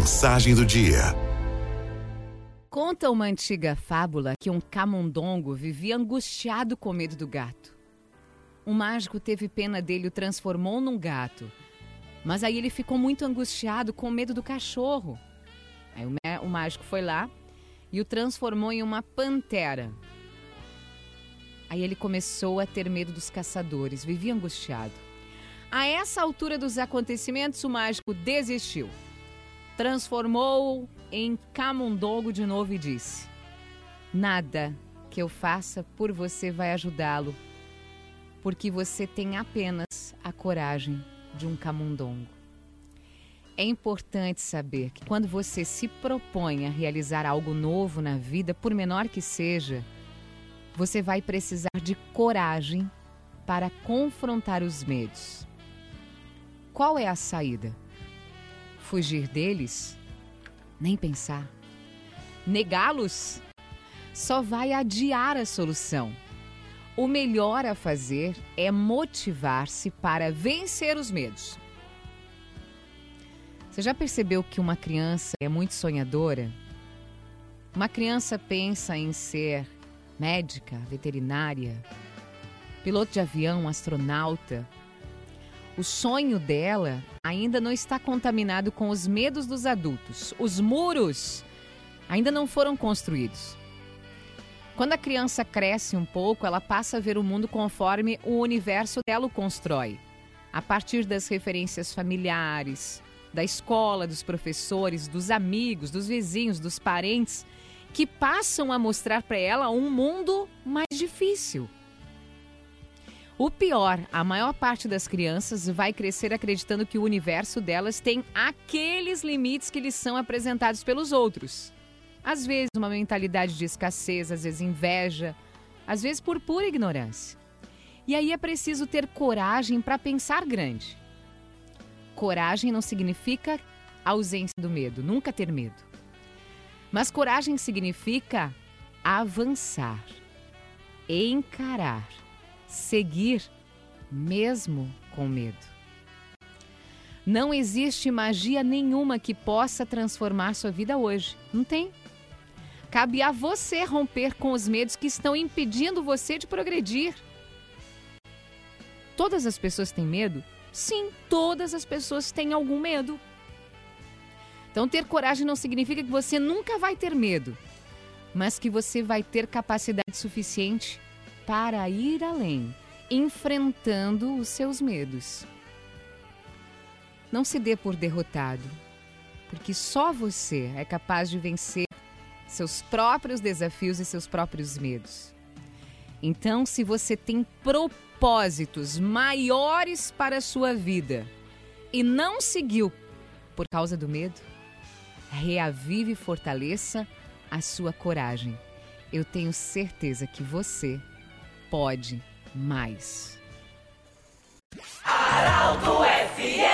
Mensagem do dia. Conta uma antiga fábula que um camundongo vivia angustiado com medo do gato. Um mágico teve pena dele e o transformou num gato. Mas aí ele ficou muito angustiado com medo do cachorro. Aí o, o mágico foi lá e o transformou em uma pantera. Aí ele começou a ter medo dos caçadores, vivia angustiado. A essa altura dos acontecimentos, o mágico desistiu. Transformou em camundongo de novo e disse: Nada que eu faça por você vai ajudá-lo, porque você tem apenas a coragem de um camundongo. É importante saber que quando você se propõe a realizar algo novo na vida, por menor que seja, você vai precisar de coragem para confrontar os medos. Qual é a saída? Fugir deles? Nem pensar. Negá-los? Só vai adiar a solução. O melhor a fazer é motivar-se para vencer os medos. Você já percebeu que uma criança é muito sonhadora? Uma criança pensa em ser médica, veterinária, piloto de avião, astronauta, o sonho dela ainda não está contaminado com os medos dos adultos. Os muros ainda não foram construídos. Quando a criança cresce um pouco, ela passa a ver o mundo conforme o universo dela o constrói, a partir das referências familiares, da escola, dos professores, dos amigos, dos vizinhos, dos parentes, que passam a mostrar para ela um mundo mais difícil o pior, a maior parte das crianças vai crescer acreditando que o universo delas tem aqueles limites que lhes são apresentados pelos outros. Às vezes, uma mentalidade de escassez, às vezes, inveja, às vezes, por pura ignorância. E aí é preciso ter coragem para pensar grande. Coragem não significa ausência do medo, nunca ter medo. Mas coragem significa avançar, encarar seguir mesmo com medo. Não existe magia nenhuma que possa transformar sua vida hoje. Não tem. Cabe a você romper com os medos que estão impedindo você de progredir. Todas as pessoas têm medo? Sim, todas as pessoas têm algum medo. Então, ter coragem não significa que você nunca vai ter medo, mas que você vai ter capacidade suficiente para ir além, enfrentando os seus medos. Não se dê por derrotado, porque só você é capaz de vencer seus próprios desafios e seus próprios medos. Então, se você tem propósitos maiores para a sua vida e não seguiu por causa do medo, reavive e fortaleça a sua coragem. Eu tenho certeza que você pode mais. Araldo FM